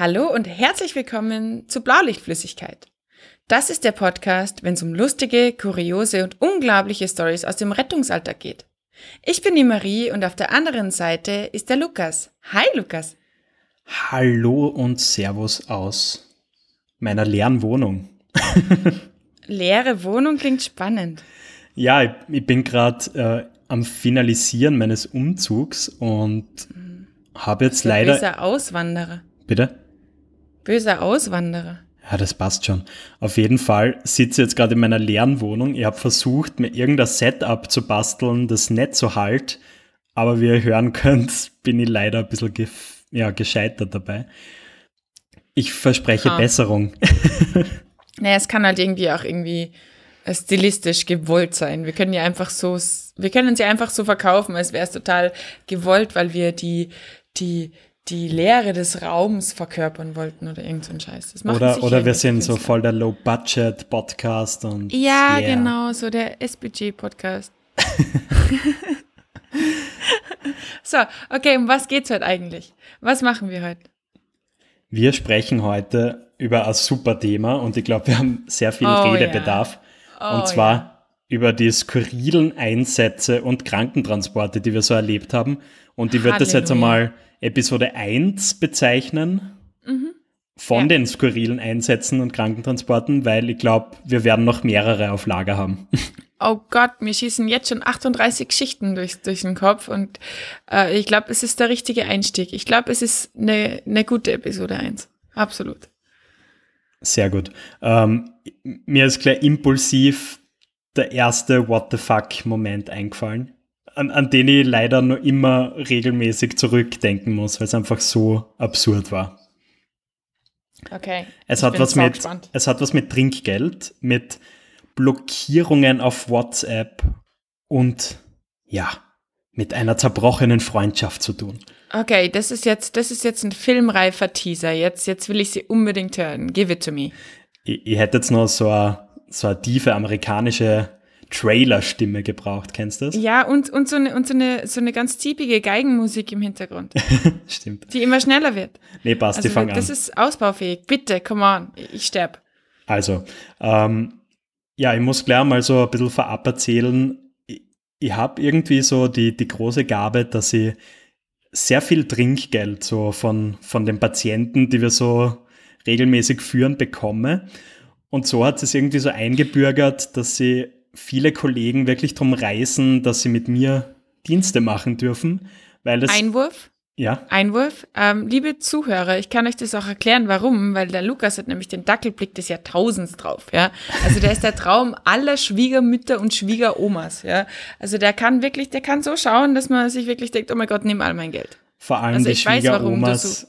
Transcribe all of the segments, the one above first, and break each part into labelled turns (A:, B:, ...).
A: Hallo und herzlich willkommen zu Blaulichtflüssigkeit. Das ist der Podcast, wenn es um lustige, kuriose und unglaubliche Stories aus dem Rettungsalltag geht. Ich bin die Marie und auf der anderen Seite ist der Lukas. Hi Lukas.
B: Hallo und Servus aus meiner leeren Wohnung.
A: Leere Wohnung klingt spannend.
B: Ja, ich, ich bin gerade äh, am Finalisieren meines Umzugs und habe jetzt leider.
A: Böser Auswanderer.
B: Bitte?
A: Böser Auswanderer.
B: Ja, das passt schon. Auf jeden Fall sitze ich jetzt gerade in meiner leeren Wohnung. Ich habe versucht, mir irgendein Setup zu basteln, das nicht so halt. Aber wie ihr hören könnt, bin ich leider ein bisschen ja, gescheitert dabei. Ich verspreche
A: Ah.
B: Besserung.
A: Naja, es kann halt irgendwie auch irgendwie äh, stilistisch gewollt sein. Wir können ja einfach so, wir können sie einfach so verkaufen, als wäre es total gewollt, weil wir die, die, die Leere des Raums verkörpern wollten oder irgend so ein Scheiß. Das
B: Oder, oder wir sind so voll der Low-Budget-Podcast und.
A: Ja,
B: yeah.
A: genau, so der SBG-Podcast. so, okay, um was geht's heute eigentlich? Was machen wir heute?
B: Wir sprechen heute über ein super Thema und ich glaube, wir haben sehr viel
A: Oh,
B: Redebedarf.
A: Oh,
B: und zwar über die skurrilen Einsätze und Krankentransporte, die wir so erlebt haben. Und ich würde das jetzt einmal Episode 1 bezeichnen von
A: Ja.
B: den skurrilen Einsätzen und Krankentransporten, weil ich glaube, wir werden noch mehrere auf Lager haben.
A: Oh Gott, mir schießen jetzt schon 38 Geschichten durch, durch den Kopf und äh, ich glaube, es ist der richtige Einstieg. Ich glaube, es ist eine eine gute Episode 1. Absolut.
B: Sehr gut. Ähm, mir ist gleich impulsiv der erste What the fuck-Moment eingefallen, an, an den ich leider nur immer regelmäßig zurückdenken muss, weil es einfach so absurd war.
A: Okay.
B: Es hat, was mit, es hat was mit Trinkgeld, mit Blockierungen auf WhatsApp und ja, mit einer zerbrochenen Freundschaft zu tun.
A: Okay, das ist jetzt, das ist jetzt ein filmreifer Teaser. Jetzt, jetzt will ich sie unbedingt hören. Give it to me.
B: Ich, ich hätte jetzt noch so eine, so eine tiefe amerikanische Trailer-Stimme gebraucht, kennst du das?
A: Ja, und, und, so, eine, und so, eine, so eine ganz ziepige Geigenmusik im Hintergrund,
B: Stimmt.
A: die immer schneller wird.
B: Nee, passt,
A: Also
B: ich fang
A: das
B: an.
A: ist ausbaufähig. Bitte, come on. Ich sterb.
B: Also, ähm, ja, ich muss gleich mal so ein bisschen vorab erzählen. Ich, ich habe irgendwie so die, die große Gabe, dass ich sehr viel Trinkgeld so von, von den Patienten, die wir so regelmäßig führen, bekomme. Und so hat es irgendwie so eingebürgert, dass sie viele Kollegen wirklich drum reißen, dass sie mit mir Dienste machen dürfen, weil das,
A: Einwurf?
B: ja,
A: Einwurf. Ähm, liebe Zuhörer, ich kann euch das auch erklären, warum, weil der Lukas hat nämlich den Dackelblick des Jahrtausends drauf, ja. Also der ist der Traum aller Schwiegermütter und Schwiegeromas, ja. Also der kann wirklich, der kann so schauen, dass man sich wirklich denkt, oh mein Gott, nimm all mein Geld.
B: vor allem
A: Also
B: die
A: ich weiß, warum du
B: Schwiegeromas.
A: so,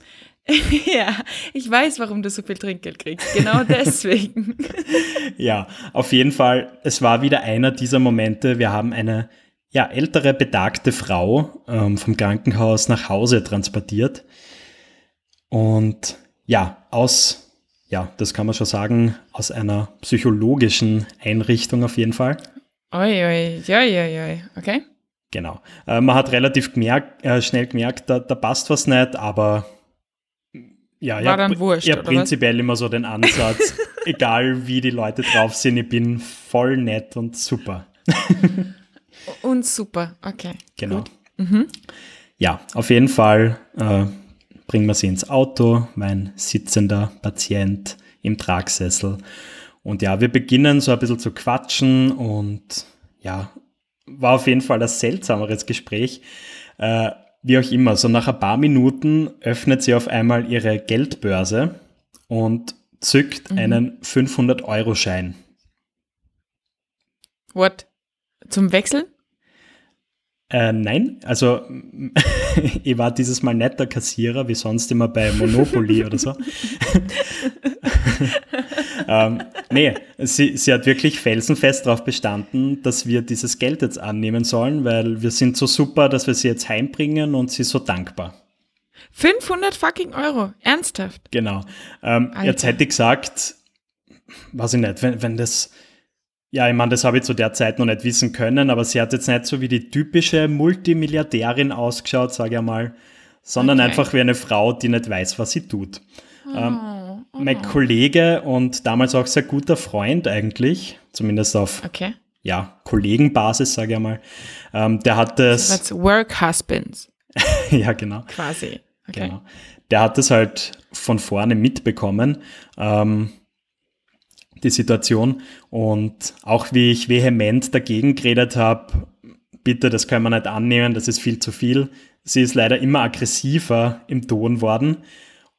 A: ja, ich weiß, warum du so viel Trinkgeld kriegst. Genau deswegen.
B: Ja, auf jeden Fall, es war wieder einer dieser Momente. Wir haben eine ja, ältere, betagte Frau ähm, vom Krankenhaus nach Hause transportiert. Und ja, aus, ja, das kann man schon sagen, aus einer psychologischen Einrichtung auf jeden Fall.
A: Oi, oi, oi, oi, oi. Okay.
B: Genau. Äh, man hat relativ gemerkt, äh, schnell gemerkt, da, da passt was nicht, aber ja,
A: War
B: ja,
A: dann wurscht,
B: ja
A: oder was?
B: prinzipiell immer so den Ansatz, egal wie die Leute drauf sind, ich bin voll nett und super.
A: Und super. Okay.
B: Genau.
A: Mhm.
B: Ja, auf jeden Fall äh, bringen wir sie ins Auto, mein sitzender Patient im Tragsessel. Und ja, wir beginnen so ein bisschen zu quatschen und ja, war auf jeden Fall ein seltsameres Gespräch. Äh, wie auch immer, so nach ein paar Minuten öffnet sie auf einmal ihre Geldbörse und zückt einen 500-Euro-Schein.
A: What? Zum Wechseln?
B: Äh, nein, also ich war dieses Mal nicht der Kassierer, wie sonst immer bei Monopoly oder so. ähm, nee, sie, sie hat wirklich felsenfest darauf bestanden, dass wir dieses Geld jetzt annehmen sollen, weil wir sind so super, dass wir sie jetzt heimbringen und sie ist so dankbar.
A: 500 fucking Euro. Ernsthaft.
B: Genau. Ähm, jetzt hätte ich gesagt, weiß ich nicht, wenn, wenn das, ja, ich meine, das habe ich zu der Zeit noch nicht wissen können, aber sie hat jetzt nicht so wie die typische Multimilliardärin ausgeschaut, sage ich mal, sondern
A: Okay.
B: einfach wie eine Frau, die nicht weiß, was sie tut. Ähm, mein Kollege und damals auch sehr guter Freund eigentlich, zumindest auf
A: Okay.
B: ja, Kollegenbasis, sage ich mal, ähm, der hat das,
A: That's Work Husbands,
B: ja genau,
A: quasi. Okay.
B: genau, der hat das halt von vorne mitbekommen, ähm, die Situation und auch wie ich vehement dagegen geredet habe, bitte, das können wir nicht annehmen, das ist viel zu viel. Sie ist leider immer aggressiver im Ton worden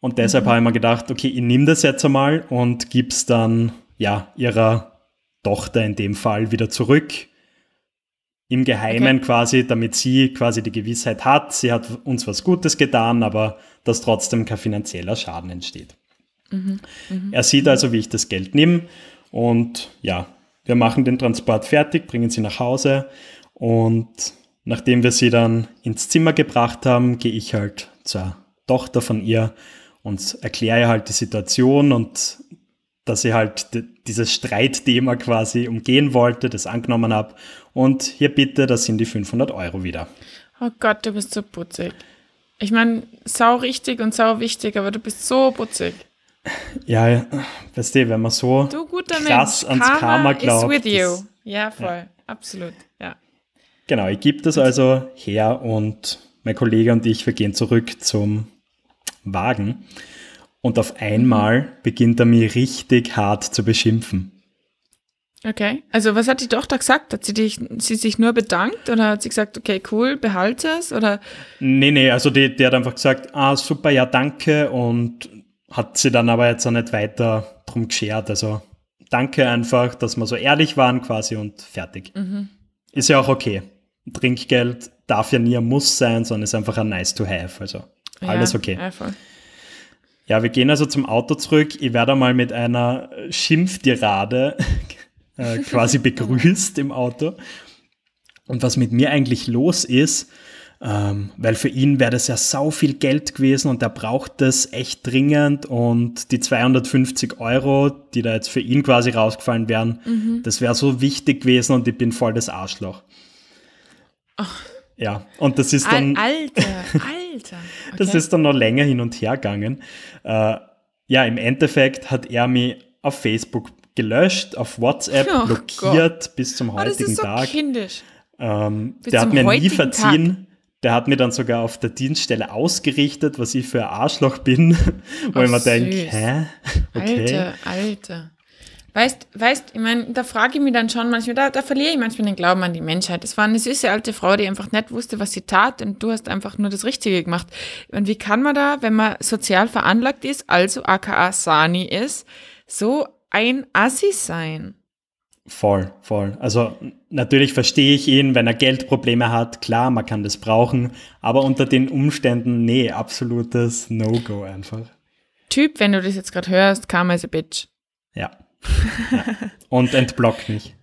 B: und deshalb habe ich mir gedacht, okay, ich nehme das jetzt einmal und gib's dann ja ihrer Tochter in dem Fall wieder zurück. Im Geheimen
A: Okay.
B: quasi, damit sie quasi die Gewissheit hat, sie hat uns was Gutes getan, aber dass trotzdem kein finanzieller Schaden entsteht. Er sieht also, wie ich das Geld nehme und ja, wir machen den Transport fertig, bringen sie nach Hause und nachdem wir sie dann ins Zimmer gebracht haben, gehe ich halt zur Tochter von ihr und erkläre halt die Situation und dass ich halt dieses Streitthema quasi umgehen wollte, das angenommen habe und hier bitte, das sind die 500 Euro wieder.
A: Oh Gott, du bist so putzig. Ich meine, sau richtig und sau wichtig, aber du bist so putzig.
B: Ja, ja, weißt du, wenn man so
A: Du guter
B: krass
A: Mensch.
B: ans Karma glaubt.
A: is with you.
B: das-
A: Ja, voll. Absolut. Ja.
B: Genau, ich gebe das also her und mein Kollege und ich, wir gehen zurück zum Wagen. Und auf einmal beginnt er mich richtig hart zu beschimpfen.
A: Okay. Also, was hat die Tochter gesagt? Hat sie, dich, sie sich nur bedankt oder hat sie gesagt, okay, cool, behalte es? Oder
B: Nee, nee, also die, die hat einfach gesagt, ah, super, ja, danke. Und hat sie dann aber jetzt auch nicht weiter drum geschert. Also danke einfach, dass wir so ehrlich waren quasi und fertig. Ist ja auch okay. Trinkgeld darf ja nie ein Muss sein, sondern ist einfach ein nice to have. Also alles
A: ja,
B: okay.
A: Ja, voll.
B: Ja, wir gehen also zum Auto zurück. Ich werde mal mit einer Schimpftirade äh, quasi begrüßt im Auto. Und was mit mir eigentlich los ist, ähm, weil für ihn wäre das ja sau viel Geld gewesen und er braucht das echt dringend und die 250 Euro, die da jetzt für ihn quasi rausgefallen wären, das wäre so wichtig gewesen und ich bin voll das Arschloch. Ja, und das ist dann...
A: Al Alter, Alter. Okay.
B: Das ist dann noch länger hin und her gegangen. Äh, ja, im Endeffekt hat er mich auf Facebook gelöscht, auf WhatsApp
A: Oh
B: blockiert bis zum
A: oh, das
B: heutigen
A: ist so
B: Tag.
A: kindisch.
B: Ähm,
A: Bis
B: der hat mir nie
A: heutigen
B: verziehen. Der hat mir dann sogar auf der Dienststelle ausgerichtet, was ich für ein Arschloch bin. Wo
A: Oh,
B: ich mir denke, hä? Okay.
A: Alter, Alter. Weißt, weißt, ich meine, da frage ich mich dann schon manchmal, da, da verliere ich manchmal den Glauben an die Menschheit. Es war eine süße alte Frau, die einfach nicht wusste, was sie tat und du hast einfach nur das Richtige gemacht. Und wie kann man da, wenn man sozial veranlagt ist, also aka Sani ist, so ein Assi sein?
B: Voll, voll. Also natürlich verstehe ich ihn, wenn er Geldprobleme hat. Klar, man kann das brauchen. Aber unter den Umständen, nee, absolutes No-Go einfach.
A: Typ, wenn du das jetzt gerade hörst, Karma is a bitch.
B: Ja. Ja. Und entblock mich.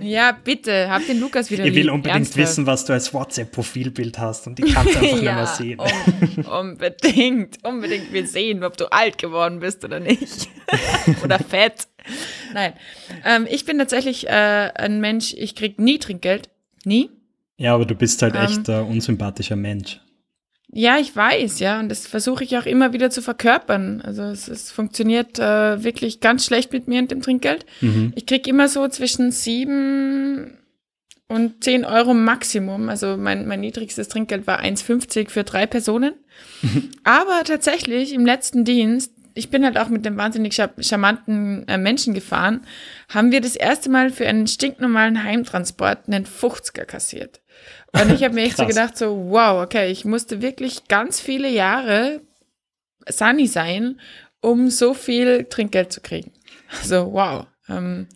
A: Ja, bitte, hab den Lukas wieder
B: Ich will unbedingt
A: ernsthaft.
B: wissen, was du als WhatsApp-Profilbild hast und ich kann es einfach nicht mehr sehen.
A: un unbedingt, unbedingt. Wir sehen, ob du alt geworden bist oder nicht. oder fett. Nein. Ähm, ich bin tatsächlich äh, ein Mensch, ich krieg nie Trinkgeld. Nie.
B: Ja, aber du bist halt
A: Ähm.
B: echt ein unsympathischer Mensch.
A: Ja, ich weiß, ja. Und das versuche ich auch immer wieder zu verkörpern. Also es, es funktioniert äh, wirklich ganz schlecht mit mir und dem Trinkgeld.
B: Mhm.
A: Ich krieg immer so zwischen sieben und zehn Euro Maximum. Also mein, mein niedrigstes Trinkgeld war 1,50 für drei Personen. Aber tatsächlich im letzten Dienst, ich bin halt auch mit dem wahnsinnig charmanten äh, Menschen gefahren, haben wir das erste Mal für einen stinknormalen Heimtransport einen 50er kassiert. Und ich habe mir echt so gedacht, so, wow, okay, ich musste wirklich ganz viele Jahre Sunny sein, um so viel Trinkgeld zu kriegen. So, wow. Ähm,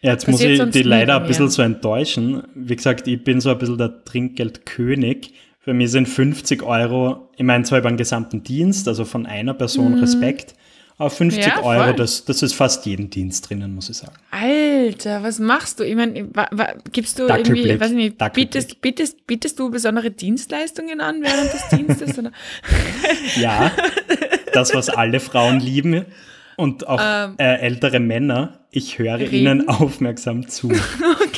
B: Ja, jetzt muss ich die leider ein bisschen so enttäuschen. Wie gesagt, ich bin so ein bisschen der Trinkgeldkönig. Für mich sind 50 Euro, ich meine zwar über den gesamten Dienst, also von einer Person Respekt, aber 50
A: Mhm. Ja.
B: Euro, das, das ist fast jeden Dienst drinnen, muss ich sagen.
A: Alter, was machst du? Ich meine, gibst du irgendwie, weiß ich nicht, bietest, bietest, bietest du besondere Dienstleistungen an während des Dienstes? Oder?
B: Ja, das, was alle Frauen lieben und auch
A: Ähm.
B: äh, ältere Männer, ich höre
A: Reden?
B: ihnen aufmerksam zu.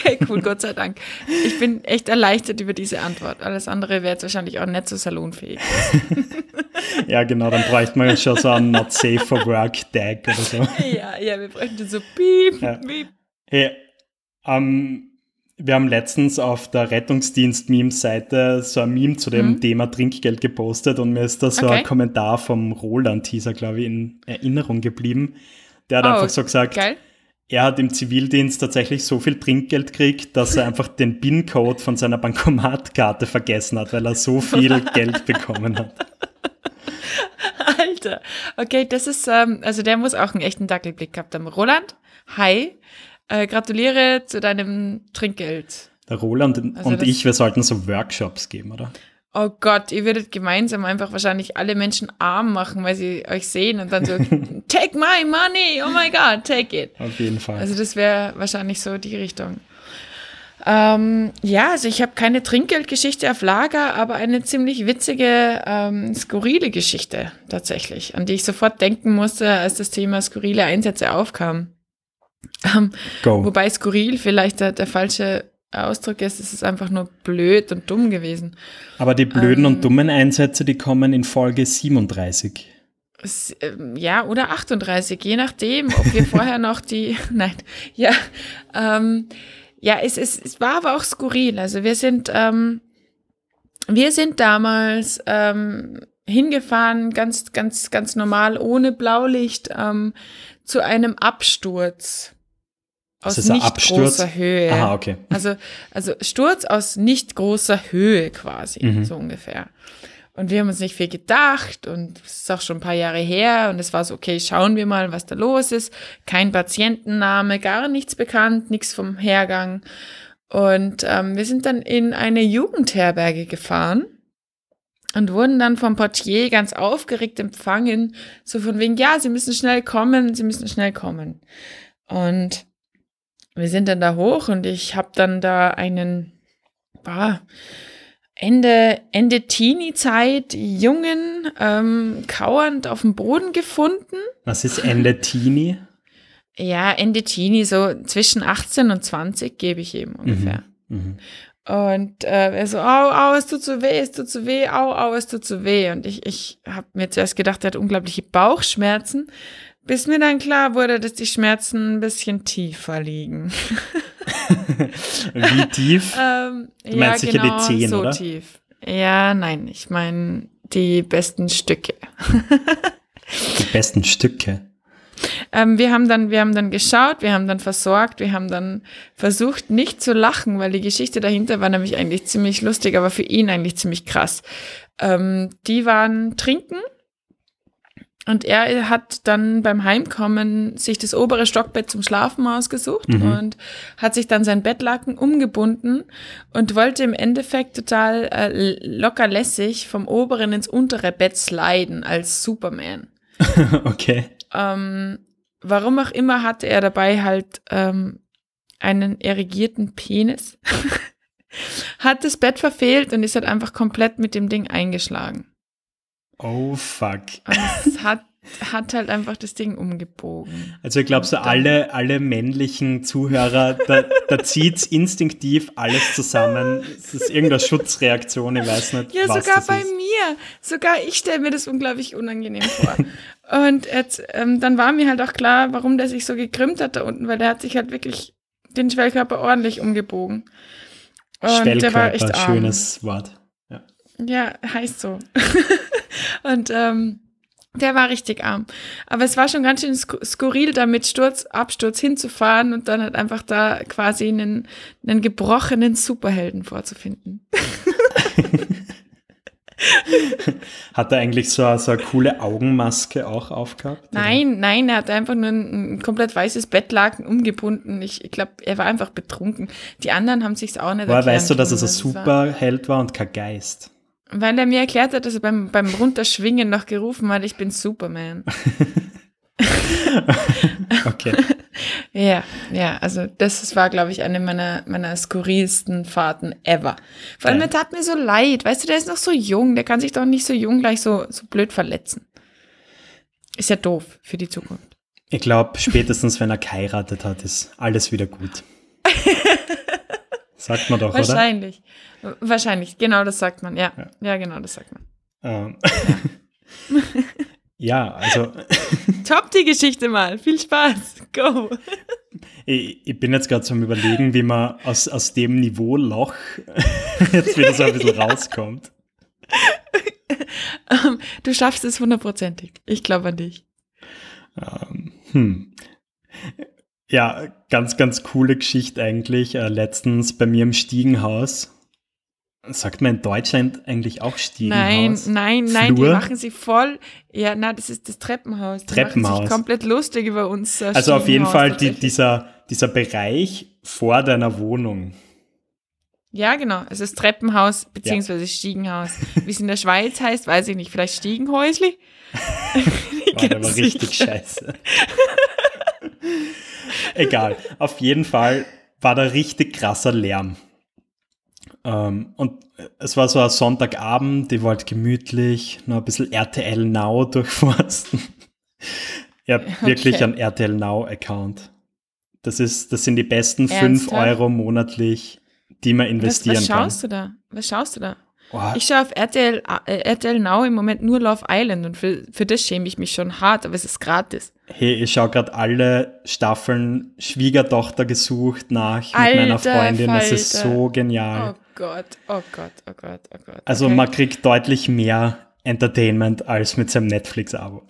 A: Okay, cool, Gott sei Dank. Ich bin echt erleichtert über diese Antwort. Alles andere wäre jetzt wahrscheinlich auch nicht so salonfähig.
B: ja, genau, dann bräuchte man schon so einen Not Safe for Work Tag oder so.
A: Ja, ja, wir bräuchten so Piep,
B: Ja.
A: Piep.
B: Hey, ähm, wir haben letztens auf der Rettungsdienst-Memes-Seite so ein Meme zu dem
A: Mhm.
B: Thema Trinkgeld gepostet und mir ist da so
A: Okay.
B: ein Kommentar vom Roland-Teaser, glaube ich, in Erinnerung geblieben. Der hat
A: Oh,
B: einfach so gesagt,
A: Geil.
B: er hat im Zivildienst tatsächlich so viel Trinkgeld gekriegt, dass er einfach den PIN-Code von seiner Bankomatkarte vergessen hat, weil er so viel Geld bekommen hat.
A: Alter. Okay, das ist, ähm, also der muss auch einen echten Dackelblick gehabt haben. Roland, hi. Äh, gratuliere zu deinem Trinkgeld.
B: Der Roland und
A: Also
B: und ich, wir sollten so Workshops geben, oder?
A: Oh Gott, ihr würdet gemeinsam einfach wahrscheinlich alle Menschen arm machen, weil sie euch sehen und dann so, take my money, oh my God, take it.
B: Auf jeden Fall.
A: Also das wäre wahrscheinlich so die Richtung. Ähm, ja, also ich habe keine Trinkgeldgeschichte auf Lager, aber eine ziemlich witzige, ähm, skurrile Geschichte tatsächlich, an die ich sofort denken musste, als das Thema skurrile Einsätze aufkam. Ähm,
B: Go.
A: wobei skurril vielleicht der, der falsche Ausdruck ist, es ist einfach nur blöd und dumm gewesen.
B: Aber die blöden
A: ähm,
B: und dummen Einsätze, die kommen in Folge 37.
A: Es, ähm, ja, oder 38, je nachdem, ob wir vorher noch die, nein, ja, ähm, ja, es, es, es war aber auch skurril. Also wir sind, ähm, wir sind damals ähm, hingefahren, ganz, ganz, ganz normal, ohne Blaulicht, ähm, zu einem Absturz aus nicht
B: Absturz?
A: großer Höhe.
B: Aha, okay.
A: Also, also Sturz aus nicht großer Höhe quasi,
B: Mhm.
A: so ungefähr. Und wir haben uns nicht viel gedacht und es ist auch schon ein paar Jahre her und es war so, okay, schauen wir mal, was da los ist. Kein Patientenname, gar nichts bekannt, nichts vom Hergang. Und ähm, wir sind dann in eine Jugendherberge gefahren und wurden dann vom Portier ganz aufgeregt empfangen, so von wegen, ja, Sie müssen schnell kommen, Sie müssen schnell kommen. Und wir sind dann da hoch und ich habe dann da einen, bah, Ende, Ende Teenie-Zeit Jungen ähm, kauernd auf dem Boden gefunden.
B: Was ist Ende Teenie?
A: Ja, Ende Teenie, so zwischen 18 und 20 gebe ich ihm ungefähr.
B: Mhm.
A: Und äh, er so, au, au, es tut so weh, es tut so weh, au, au, es tut so weh. Und ich, ich habe mir zuerst gedacht, er hat unglaubliche Bauchschmerzen, bis mir dann klar wurde, dass die Schmerzen ein bisschen tiefer liegen.
B: Wie tief?
A: Ähm,
B: Du meinst sicher die Zehen,
A: so
B: oder?
A: tief. Ja, nein, ich meine die besten Stücke.
B: Die besten Stücke.
A: Ähm, wir haben dann, wir haben dann geschaut, wir haben dann versorgt, wir haben dann versucht, nicht zu lachen, weil die Geschichte dahinter war nämlich eigentlich ziemlich lustig, aber für ihn eigentlich ziemlich krass. Ähm, die waren trinken und er hat dann beim Heimkommen sich das obere Stockbett zum Schlafen ausgesucht
B: Mhm.
A: und hat sich dann sein Bettlaken umgebunden und wollte im Endeffekt total äh, locker lässig vom oberen ins untere Bett sliden als Superman.
B: okay.
A: Ähm, warum auch immer hatte er dabei halt ähm, einen erigierten Penis, hat das Bett verfehlt und ist halt einfach komplett mit dem Ding eingeschlagen.
B: Oh fuck.
A: Und es hat, hat halt einfach das Ding umgebogen.
B: Also ich glaube, so alle, alle männlichen Zuhörer, da, da zieht instinktiv alles zusammen. Es ist irgendeine Schutzreaktion, ich weiß nicht,
A: Ja,
B: was
A: sogar bei
B: ist.
A: mir. Sogar ich stelle mir das unglaublich unangenehm vor. Und jetzt, ähm, dann war mir halt auch klar, warum der sich so gekrümmt hat da unten, weil der hat sich halt wirklich den Schwellkörper ordentlich umgebogen. Und der war echt
B: Schwellkörper,
A: arm.
B: schönes Wort. Ja.
A: Ja, heißt so. Und ähm, der war richtig arm. Aber es war schon ganz schön sku- skurril, da mit Sturz, Absturz hinzufahren und dann halt einfach da quasi einen, einen gebrochenen Superhelden vorzufinden.
B: Hat er eigentlich so, eine- so eine coole Augenmaske auch aufgehabt? oder?
A: Nein, nein, er hat einfach nur ein, ein komplett weißes Bettlaken umgebunden. Ich, ich glaube, er war einfach betrunken. Die anderen haben sich's auch nicht
B: Woher weißt du, dass er so ein Superheld war und kein Geist?
A: Weil er mir erklärt hat, dass er beim, beim Runterschwingen noch gerufen hat, ich bin Superman.
B: Okay.
A: Ja, ja, also das war, glaube ich, eine meiner, meiner skurrilsten Fahrten ever. Vor allem, er tat mir so leid. Weißt du, der ist noch so jung, der kann sich doch nicht so jung gleich so, so blöd verletzen. Ist ja doof für die Zukunft.
B: Ich glaube, spätestens wenn er geheiratet hat, ist alles wieder gut. Sagt man doch, oder?
A: Wahrscheinlich. Wahrscheinlich, genau das sagt man, ja. Ja, genau das sagt man.
B: Ähm, Ja, also.
A: Top die Geschichte mal. Viel Spaß. Go.
B: Ich, ich bin jetzt gerade zum Überlegen, wie man aus, aus dem Niveau-Loch jetzt wieder so ein bisschen rauskommt.
A: Du schaffst es hundertprozentig. Ich glaube an dich.
B: Ähm, hm. Ja, ganz, ganz coole Geschichte eigentlich. Äh, letztens bei mir im Stiegenhaus Sagt man in Deutschland eigentlich auch Stiegenhaus?
A: Nein, nein, nein, die machen sie voll. Ja, na, das ist das Treppenhaus. Die
B: Treppenhaus. Machen
A: sich komplett lustig über uns.
B: Äh, also auf jeden Fall die, dieser, dieser Bereich vor deiner Wohnung.
A: Ja, genau. Es ist Treppenhaus beziehungsweise ja. Stiegenhaus. Wie es in der Schweiz heißt, weiß ich nicht. Vielleicht Stiegenhäusli?
B: War richtig scheiße. Egal. Auf jeden Fall war da richtig krasser Lärm. Ähm, und es war so ein Sonntagabend, ich wollte gemütlich noch ein bisschen RTL Now durchforsten. ich habe okay. wirklich einen RTL Now Account. Das, ist, das sind die besten 5 Euro monatlich, die man investieren was, was
A: kann. Was schaust du da? Was schaust du da? Oh. Ich schaue auf RTL, äh, RTL Now im Moment nur Love Island und für, für das schäme ich mich schon hart, aber es ist gratis.
B: Hey, ich schaue gerade alle Staffeln Schwiegertochter gesucht nach Alter, mit meiner Freundin. Falter. Es ist so genial.
A: Oh Gott, oh Gott, oh Gott, oh Gott.
B: Also okay. man kriegt deutlich mehr Entertainment als mit seinem Netflix-Abo.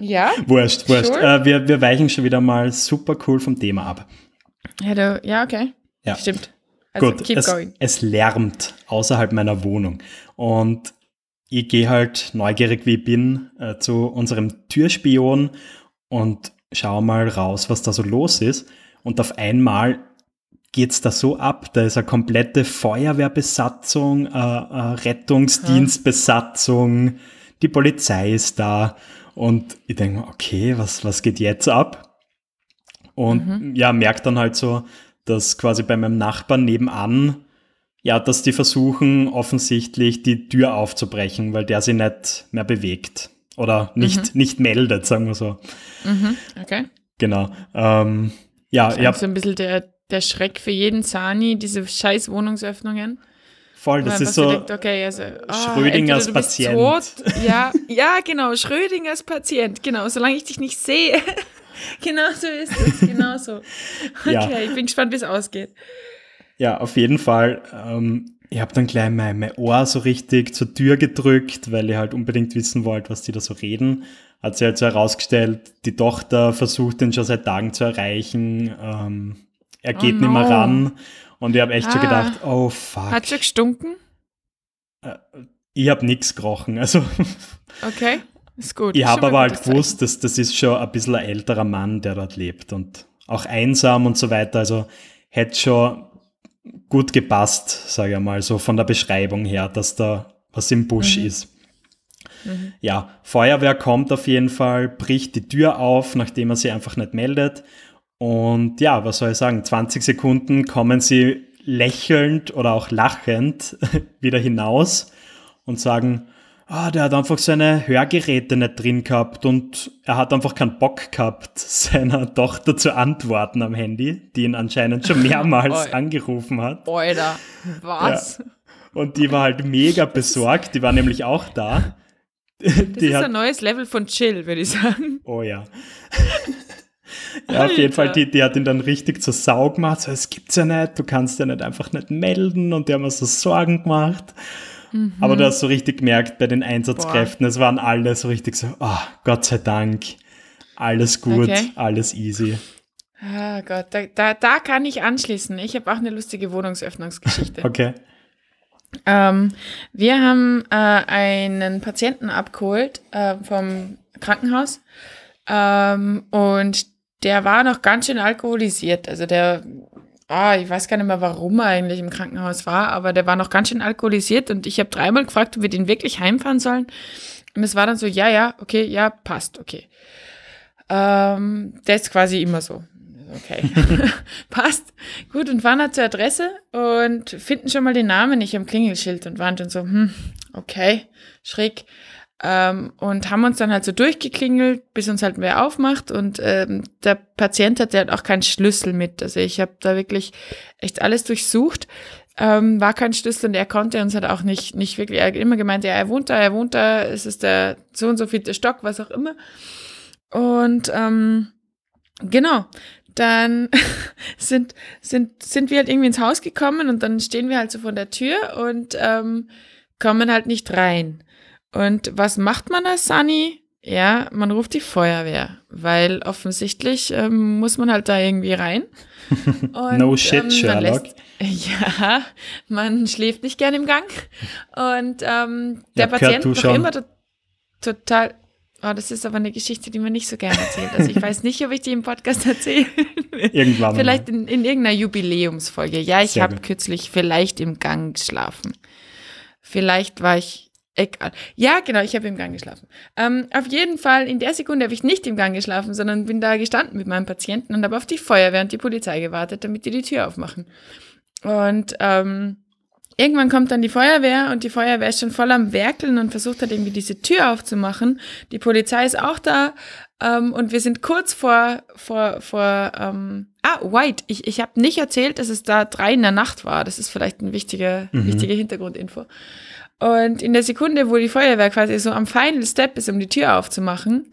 A: ja?
B: Wurscht, wurscht. Sure. Äh, wir, wir weichen schon wieder mal super cool vom Thema ab.
A: Ja, du, ja okay. Ja. Stimmt.
B: Also, Gut, es, es lärmt außerhalb meiner Wohnung. Und ich gehe halt neugierig wie ich bin äh, zu unserem Türspion und schaue mal raus, was da so los ist. Und auf einmal geht's da so ab. Da ist eine komplette Feuerwehrbesatzung, äh, äh, Rettungsdienstbesatzung, die Polizei ist da. Und ich denke okay, was, was geht jetzt ab? Und mhm. ja, merkt dann halt so, dass quasi bei meinem Nachbarn nebenan, ja, dass die versuchen offensichtlich die Tür aufzubrechen, weil der sie nicht mehr bewegt oder nicht, mhm. nicht meldet, sagen wir so.
A: Mhm. Okay.
B: Genau. Ähm, ja,
A: ich habe so ein bisschen der, der Schreck für jeden Sani, diese scheiß Wohnungsöffnungen.
B: Voll, das ist so
A: denkt, okay, also, oh,
B: Schrödingers Patient. Tot.
A: Ja, ja, genau, Schrödingers Patient, genau, solange ich dich nicht sehe. Genau so ist es, genau so. Okay, ja. ich bin gespannt, wie es ausgeht.
B: Ja, auf jeden Fall. Ähm, ich habe dann gleich mein, mein Ohr so richtig zur Tür gedrückt, weil ich halt unbedingt wissen wollte, was die da so reden. Hat sich halt so herausgestellt, die Tochter versucht den schon seit Tagen zu erreichen. Ähm, er geht oh no. nicht mehr ran. Und ich habe echt ah. schon gedacht, oh fuck.
A: Hat schon gestunken?
B: Äh, ich habe nichts gerochen. Also.
A: Okay, ist gut.
B: Ich habe aber halt gewusst, dass das ist schon ein bisschen ein älterer Mann, der dort lebt und auch einsam und so weiter. Also hätte schon gut gepasst, sage ich mal, so von der Beschreibung her, dass da was im Busch mhm. ist. Mhm. Ja, Feuerwehr kommt auf jeden Fall, bricht die Tür auf, nachdem er sie einfach nicht meldet und ja, was soll ich sagen, 20 Sekunden kommen sie lächelnd oder auch lachend wieder hinaus und sagen, ah, der hat einfach seine Hörgeräte nicht drin gehabt und er hat einfach keinen Bock gehabt, seiner Tochter zu antworten am Handy, die ihn anscheinend schon mehrmals angerufen hat.
A: Alter, was? Ja.
B: Und die war halt mega besorgt, die war nämlich auch da.
A: Das die ist hat, ein neues Level von Chill, würde ich sagen.
B: Oh ja. Ja, auf jeden Fall, die, die hat ihn dann richtig zur Sau gemacht. So, es gibt's ja nicht, du kannst ja nicht einfach nicht melden und die haben mir so Sorgen gemacht. Mhm. Aber du hast so richtig gemerkt bei den Einsatzkräften, Boah. es waren alle so richtig so, oh, Gott sei Dank, alles gut, okay. alles easy.
A: Ah Gott, da, da, da kann ich anschließen. Ich habe auch eine lustige Wohnungsöffnungsgeschichte.
B: okay.
A: Ähm, wir haben äh, einen Patienten abgeholt äh, vom Krankenhaus ähm, und der war noch ganz schön alkoholisiert. Also der, ah, ich weiß gar nicht mehr, warum er eigentlich im Krankenhaus war, aber der war noch ganz schön alkoholisiert und ich habe dreimal gefragt, ob wir den wirklich heimfahren sollen. Und es war dann so, ja, ja, okay, ja, passt, okay. Ähm, der ist quasi immer so. Okay, passt. Gut, und fahren halt zur Adresse und finden schon mal den Namen nicht am Klingelschild und waren dann so, hm, okay, schräg. Ähm, und haben uns dann halt so durchgeklingelt, bis uns halt wer aufmacht. Und ähm, der Patient hatte halt auch keinen Schlüssel mit. Also ich habe da wirklich echt alles durchsucht. ähm, war kein Schlüssel und er konnte uns halt auch nicht, nicht wirklich, er hat immer gemeint, ja, er wohnt da, er wohnt da, es ist der so und so vierte Stock, was auch immer. Und ähm, genau, dann sind, sind, sind wir halt irgendwie ins Haus gekommen und dann stehen wir halt so vor der Tür und ähm, kommen halt nicht rein. Und was macht man als Sunny? Ja, man ruft die Feuerwehr, weil offensichtlich ähm, muss man halt da irgendwie rein.
B: Und, no shit, ähm, Sherlock. Lässt,
A: ja, man schläft nicht gern im Gang. Und ähm, der ja, Patient noch immer total. Oh, das ist aber eine Geschichte, die man nicht so gerne erzählt. Also ich weiß nicht, ob ich die im Podcast erzähle.
B: Irgendwann.
A: vielleicht in, in, irgendeiner Jubiläumsfolge. Ja, ich habe kürzlich vielleicht im Gang geschlafen. Vielleicht war ich Egal. Ja, genau, ich habe im Gang geschlafen. Ähm, auf jeden Fall, in der Sekunde habe ich nicht im Gang geschlafen, sondern bin da gestanden mit meinem Patienten und habe auf die Feuerwehr und die Polizei gewartet, damit die die Tür aufmachen. Und ähm, irgendwann kommt dann die Feuerwehr und die Feuerwehr ist schon voll am Werkeln und versucht halt irgendwie diese Tür aufzumachen. Die Polizei ist auch da ähm, und wir sind kurz vor, vor, vor ähm, Ah, White. Ich, ich habe nicht erzählt, dass es da drei in der Nacht war. Das ist vielleicht ein wichtiger, mhm. wichtige Hintergrundinfo. Und in der Sekunde, wo die Feuerwehr quasi so am Final Step ist, um die Tür aufzumachen,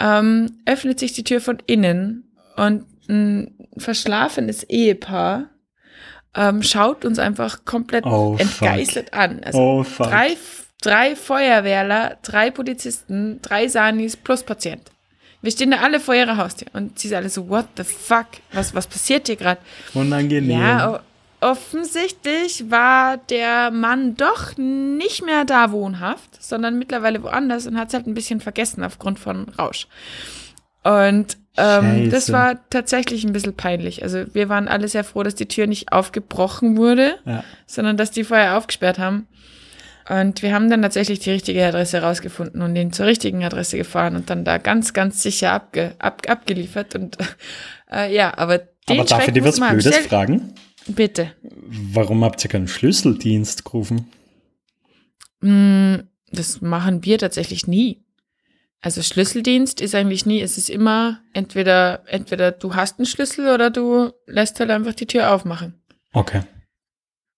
A: ähm, öffnet sich die Tür von innen und ein verschlafenes Ehepaar ähm, schaut uns einfach komplett oh, entgeistert an. Also oh, drei, drei Feuerwehrler, drei Polizisten, drei Sanis plus Patient. Wir stehen da alle vor ihrer Haustür und sie sind alle so, what the fuck? Was, was passiert hier gerade?
B: Unangenehm.
A: Ja, offensichtlich war der Mann doch nicht mehr da wohnhaft, sondern mittlerweile woanders und hat es halt ein bisschen vergessen aufgrund von Rausch. Und ähm, das war tatsächlich ein bisschen peinlich. Also wir waren alle sehr froh, dass die Tür nicht aufgebrochen wurde, ja. sondern dass die vorher aufgesperrt haben. Und wir haben dann tatsächlich die richtige Adresse rausgefunden und ihn zur richtigen Adresse gefahren und dann da ganz, ganz sicher abge, ab, abgeliefert. Und äh, ja, aber den
B: Aber darf ich dir was Blödes fragen?
A: Bitte.
B: Warum habt ihr keinen Schlüsseldienst gerufen?
A: Mm, das machen wir tatsächlich nie. Also Schlüsseldienst ist eigentlich nie, es ist immer entweder, entweder du hast einen Schlüssel oder du lässt halt einfach die Tür aufmachen.
B: Okay.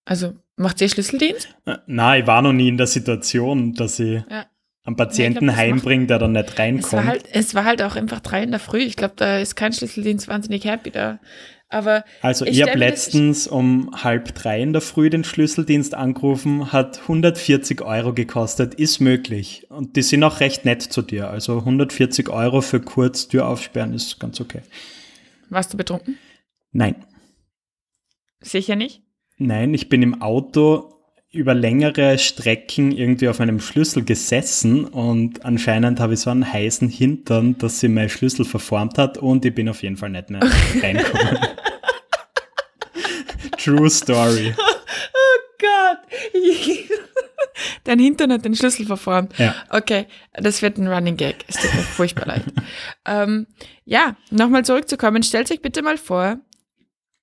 A: Also macht ihr Schlüsseldienst?
B: Äh, nein, ich war noch nie in der Situation, dass ich ja. einen Patienten ja, heimbringe, der dann nicht reinkommt. Es
A: war, halt, es war halt auch einfach drei in der Früh. Ich glaube, da ist kein Schlüsseldienst wahnsinnig happy. Da aber
B: also ich, habe letztens um halb drei in der Früh den Schlüsseldienst angerufen, hat 140 Euro gekostet, ist möglich. Und die sind auch recht nett zu dir. Also 140 Euro für kurz Tür aufsperren ist ganz okay.
A: Warst du betrunken?
B: Nein.
A: Sicher nicht?
B: Nein, ich bin im Auto über längere Strecken irgendwie auf einem Schlüssel gesessen und anscheinend habe ich so einen heißen Hintern, dass sie meinen Schlüssel verformt hat und ich bin auf jeden Fall nicht mehr reingekommen. True Story.
A: Oh Gott. Dein Hintern hat den Schlüssel verformt.
B: Ja.
A: Okay, das wird ein Running Gag. Es tut mir furchtbar leid. Ähm, ja, nochmal zurückzukommen. Stellt euch bitte mal vor,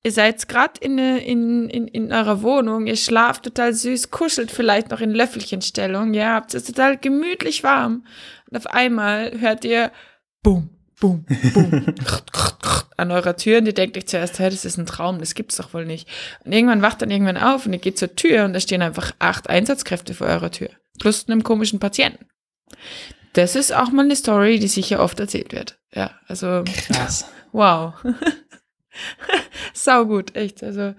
A: Ihr seid gerade in, in, in, in eurer Wohnung, ihr schlaft total süß, kuschelt vielleicht noch in Löffelchenstellung, ja, habt es total gemütlich warm. Und auf einmal hört ihr Boom, Boom, Boom an eurer Tür und ihr denkt euch zuerst, hey, das ist ein Traum, das gibt's doch wohl nicht. Und irgendwann wacht dann irgendwann auf und ihr geht zur Tür und da stehen einfach acht Einsatzkräfte vor eurer Tür. Plus einem komischen Patienten. Das ist auch mal eine Story, die sicher oft erzählt wird. Ja, also.
B: Krass.
A: Wow. Sau gut, echt. Also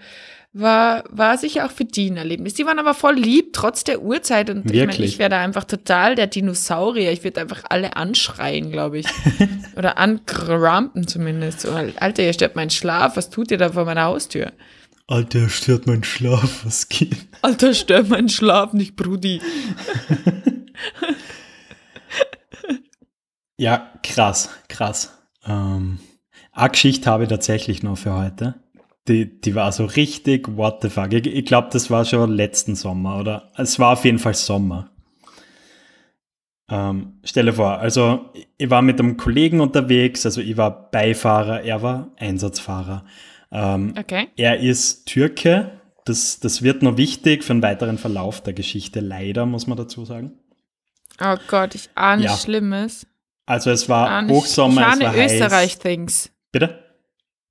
A: war, war sicher auch für die ein Erlebnis. Die waren aber voll lieb, trotz der Uhrzeit. Und
B: Wirklich?
A: ich, mein, ich wäre da einfach total der Dinosaurier. Ich würde einfach alle anschreien, glaube ich. Oder angrampen zumindest. So, Alter, ihr stört meinen Schlaf. Was tut ihr da vor meiner Haustür?
B: Alter, stört mein Schlaf. Was geht?
A: Alter, stört mein Schlaf, nicht Brudi.
B: ja, krass, krass. Ähm, eine Geschichte habe ich tatsächlich noch für heute. Die, die war so richtig, what the fuck. Ich, ich glaube, das war schon letzten Sommer, oder? Es war auf jeden Fall Sommer. Ähm, stelle vor, also ich war mit einem Kollegen unterwegs, also ich war Beifahrer, er war Einsatzfahrer. Ähm,
A: okay.
B: Er ist Türke, das, das wird noch wichtig für einen weiteren Verlauf der Geschichte, leider, muss man dazu sagen.
A: Oh Gott, ich ahne ja. Schlimmes.
B: Also es war Hochsommer, ich ahne es war
A: Österreich-Things.
B: Bitte?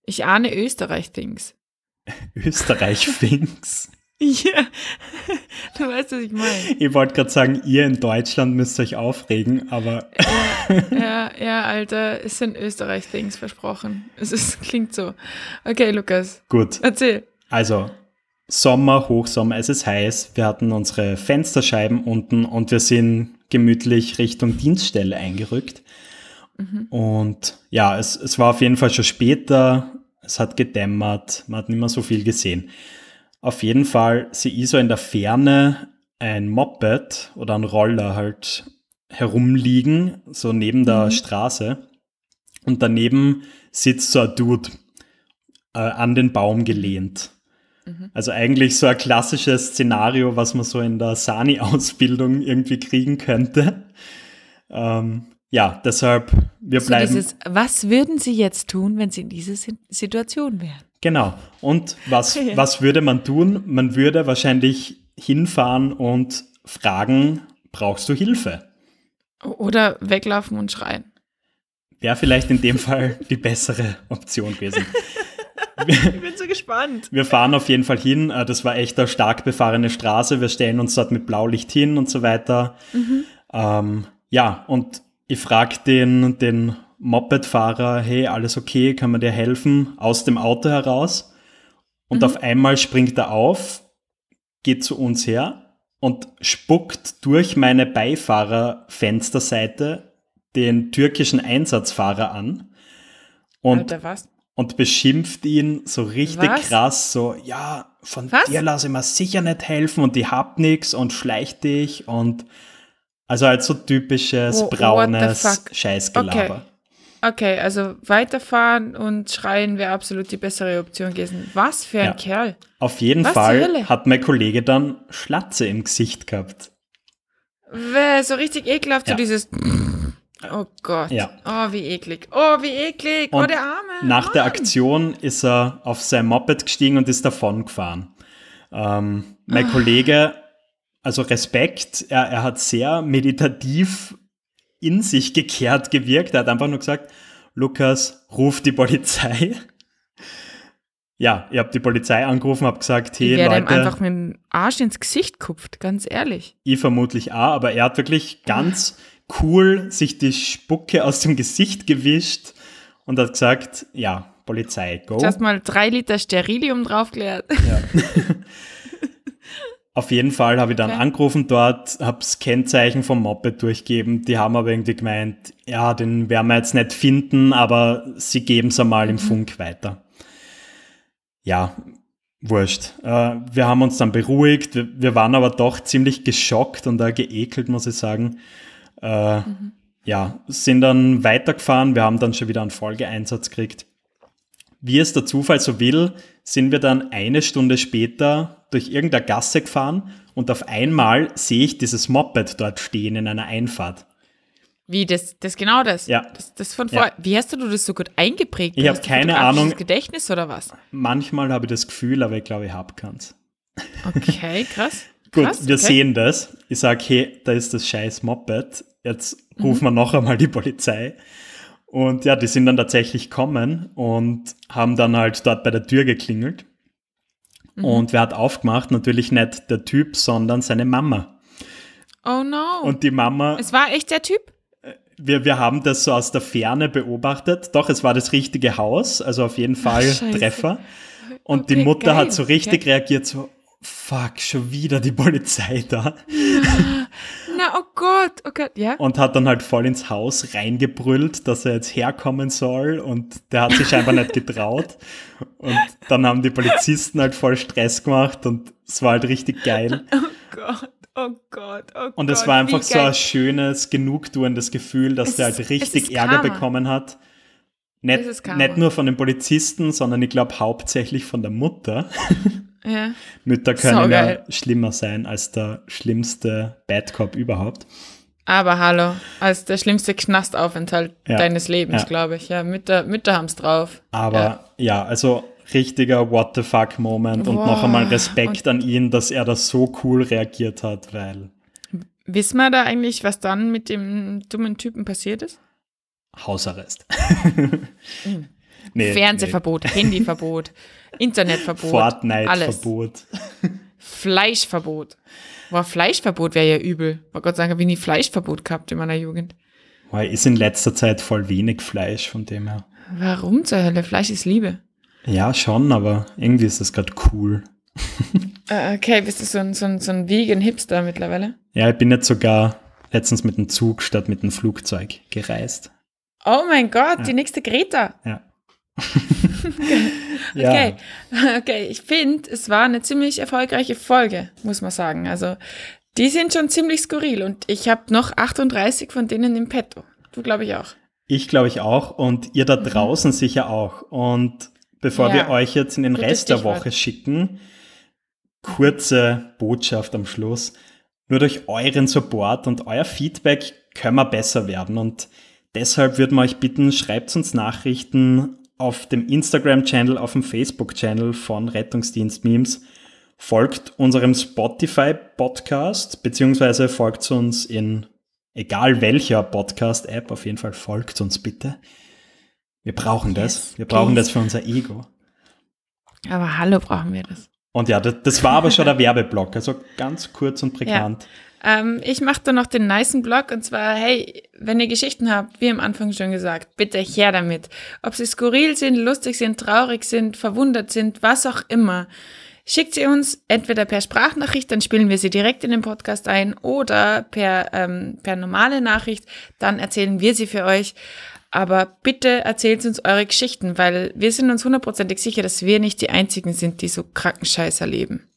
A: Ich ahne Österreich-Things.
B: Österreich-Things?
A: Ja, du weißt, was ich meine.
B: Ich wollte gerade sagen, ihr in Deutschland müsst euch aufregen, aber
A: Ja, ja, Alter, es sind Österreich-Things versprochen. Es ist, klingt so. Okay, Lukas,
B: gut.
A: erzähl.
B: Also, Sommer, Hochsommer, es ist heiß. Wir hatten unsere Fensterscheiben unten und wir sind gemütlich Richtung Dienststelle eingerückt. Und ja, es, es war auf jeden Fall schon später. Es hat gedämmert, man hat nicht mehr so viel gesehen. Auf jeden Fall sehe ich so in der Ferne ein Moped oder ein Roller halt herumliegen, so neben der Straße. Und daneben sitzt so ein Dude äh, an den Baum gelehnt. Also eigentlich so ein klassisches Szenario, was man so in der Sani-Ausbildung irgendwie kriegen könnte. Ähm, ja, deshalb, wir
A: So
B: bleiben.
A: dieses, was würden Sie jetzt tun, wenn Sie in dieser Situation wären?
B: Genau. Und was,
A: Ja.
B: was würde man tun? Man würde wahrscheinlich hinfahren und fragen, brauchst du Hilfe?
A: Oder weglaufen und schreien.
B: Wäre vielleicht in dem Fall die bessere Option gewesen.
A: Ich bin so gespannt.
B: Wir fahren auf jeden Fall hin. Äh, Das war echt eine stark befahrene Straße. Wir stellen uns dort mit Blaulicht hin und so weiter. Ähm, ja, und ich frage den, den Moped-Fahrer, hey, alles okay, kann man dir helfen? Aus dem Auto heraus. Und auf einmal springt er auf, geht zu uns her und spuckt durch meine Beifahrerfensterseite den türkischen Einsatzfahrer an. Und
A: Alter,
B: und beschimpft ihn so richtig
A: Was?
B: krass, so, ja, von
A: Was?
B: dir lasse ich mir sicher nicht helfen und ich hab nix und schleich dich und also halt so typisches
A: Oh,
B: braunes? Scheißgelaber.
A: Okay, also weiterfahren und schreien wäre absolut die bessere Option gewesen. Was für ein
B: Ja.
A: Kerl.
B: Auf jeden
A: Was
B: Fall hat mein Kollege dann Schlatze im Gesicht gehabt.
A: So richtig ekelhaft,
B: Ja.
A: so dieses. Oh Gott.
B: Ja.
A: Oh, wie eklig. Oh, wie eklig. oh,
B: Und
A: der Arme.
B: Nach der
A: Mann.
B: Aktion ist er auf sein Moped gestiegen und ist davon gefahren. Ähm, mein
A: Ah.
B: Kollege, also Respekt, er, er hat sehr meditativ in sich gekehrt gewirkt. Er hat einfach nur gesagt, Lukas, ruf die Polizei. Ja, ich habe die Polizei angerufen, habe gesagt,
A: Ich
B: hey
A: ihm
B: Leute,
A: einfach mit dem Arsch ins Gesicht kupft, ganz ehrlich.
B: ich vermutlich auch, aber er hat wirklich ganz cool sich die Spucke aus dem Gesicht gewischt und hat gesagt, ja, Polizei, go.
A: Du hast mal drei Liter Sterilium draufgeleert.
B: Auf jeden Fall habe ich dann
A: Okay.
B: angerufen dort, habe das Kennzeichen vom Moped durchgegeben. Die haben aber irgendwie gemeint, ja, den werden wir jetzt nicht finden, aber sie geben es einmal
A: Mhm.
B: im Funk weiter. Ja, wurscht. Äh, wir haben uns dann beruhigt. Wir, waren aber doch ziemlich geschockt und da geekelt, muss ich sagen. Äh,
A: Mhm.
B: Ja, sind dann weitergefahren. Wir haben dann schon wieder einen Folgeeinsatz gekriegt. Wie es der Zufall so will, sind wir dann eine Stunde später durch irgendeine Gasse gefahren und auf einmal sehe ich dieses Moped dort stehen in einer Einfahrt.
A: Wie, das, das genau das?
B: Ja.
A: Das, das von
B: Ja.
A: vor. Wie hast du das so gut eingeprägt?
B: Ich
A: Hast
B: hab
A: du
B: keine Ahnung.
A: Gedächtnis oder was?
B: Manchmal habe ich das Gefühl, aber ich glaube, ich habe keins.
A: Okay, krass.
B: Gut,
A: krass,
B: wir
A: okay.
B: sehen das. Ich sage, hey, da ist das scheiß Moped. Jetzt rufen wir noch einmal die Polizei. Und ja, die sind dann tatsächlich kommen und haben dann halt dort bei der Tür geklingelt. Und wer hat aufgemacht? Natürlich nicht der Typ, sondern seine Mama.
A: Oh no.
B: Und die Mama,
A: es war echt der Typ?
B: wir, wir haben das so aus der Ferne beobachtet. Doch, es war das richtige Haus, also auf jeden Fall
A: Scheiße.
B: Treffer. Und die
A: Okay,
B: Mutter
A: geil.
B: hat so richtig
A: Okay.
B: reagiert, so, fuck, schon wieder die Polizei da.
A: Na, oh Gott, oh Gott, ja.
B: und hat dann halt voll ins Haus reingebrüllt, dass er jetzt herkommen soll und der hat sich scheinbar nicht getraut. Und dann haben die Polizisten halt voll Stress gemacht und es war halt richtig geil.
A: Oh Gott, oh Gott, oh Gott.
B: Und es war einfach so ein schönes, genugtuendes Gefühl, dass
A: Es
B: der halt richtig Ärger bekommen hat. Nicht, nicht nur von den Polizisten, sondern ich glaube hauptsächlich von der Mutter.
A: Ja.
B: Mütter können ja
A: Saugeil.
B: schlimmer sein als der schlimmste Bad Cop überhaupt.
A: Aber hallo, als der schlimmste Knastaufenthalt
B: Ja.
A: deines Lebens,
B: Ja.
A: glaube ich. Ja, Mütter, Mütter haben es drauf.
B: Aber
A: Ja.
B: ja. also richtiger What the fuck Moment und
A: Boah,
B: noch einmal Respekt an ihn, dass er das so cool reagiert hat, weil
A: Wissen wir da eigentlich, was dann mit dem dummen Typen passiert ist?
B: Hausarrest. nee,
A: Fernsehverbot, Handyverbot,
B: nee.
A: Internetverbot, alles.
B: Fortnite-Verbot.
A: Fleischverbot. Boah, Fleischverbot wäre ja übel. War Gott sagen, habe ich nie Fleischverbot gehabt in meiner Jugend.
B: Weil ist in letzter Zeit voll wenig Fleisch von dem her.
A: Warum zur Hölle? Fleisch ist Liebe.
B: Ja, schon, aber irgendwie ist das gerade cool.
A: Äh, okay, bist du so ein, so ein, so ein Vegan-Hipster mittlerweile?
B: Ja, ich bin jetzt sogar letztens mit dem Zug statt mit dem Flugzeug gereist.
A: Oh mein Gott, die nächste Greta.
B: Ja.
A: Okay, okay. Ich finde, es war eine ziemlich erfolgreiche Folge, muss man sagen. Also, die sind schon ziemlich skurril und ich habe noch 38 von denen im Petto. Du glaube ich auch.
B: Ich glaube ich auch und ihr da draußen sicher auch. Und bevor
A: Mhm. Ja.
B: wir euch jetzt in den
A: Gutes
B: Rest der
A: Stichwort.
B: Woche schicken, kurze Botschaft am Schluss. Nur durch euren Support und euer Feedback können wir besser werden. Und deshalb würden wir euch bitten, schreibt uns Nachrichten auf dem Instagram-Channel, auf dem Facebook-Channel von Rettungsdienst Memes. Folgt unserem Spotify-Podcast, beziehungsweise folgt uns in egal welcher Podcast-App, auf jeden Fall folgt uns bitte. Wir brauchen das.
A: Yes,
B: Wir brauchen
A: please.
B: das für unser Ego.
A: Aber hallo brauchen wir das.
B: Und ja, das, das war aber schon der Werbeblock, also ganz kurz und prägnant.
A: Ähm, ich mache da noch den nicen Blog und zwar, hey, wenn ihr Geschichten habt, wie am Anfang schon gesagt, bitte her damit. Ob sie skurril sind, lustig sind, traurig sind, verwundert sind, was auch immer. Schickt sie uns entweder per Sprachnachricht, dann spielen wir sie direkt in den Podcast ein, oder per, ähm, per normale Nachricht, dann erzählen wir sie für euch. Aber bitte erzählt uns eure Geschichten, weil wir sind uns hundertprozentig sicher, dass wir nicht die Einzigen sind, die so kranken Scheiß erleben.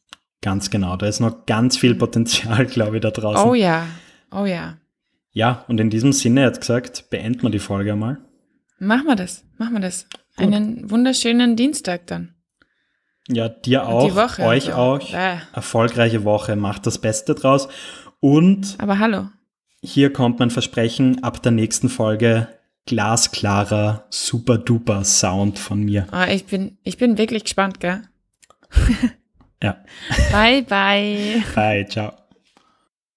B: Ganz genau. Da ist noch ganz viel Potenzial, glaube ich, da draußen.
A: Oh ja, oh ja.
B: Ja, und in diesem Sinne, jetzt gesagt, beenden wir die Folge einmal.
A: Machen wir das, machen wir das. Einen wunderschönen Dienstag dann.
B: Ja, dir auch,
A: die Woche.
B: euch
A: so.
B: auch.
A: Äh,
B: Erfolgreiche Woche, macht das Beste draus. Und
A: aber hallo.
B: hier kommt mein Versprechen, ab der nächsten Folge glasklarer, super duper Sound von mir.
A: Ah, ich, bin, ich bin wirklich gespannt, gell?
B: Ja.
A: Bye, bye.
B: Bye, ciao.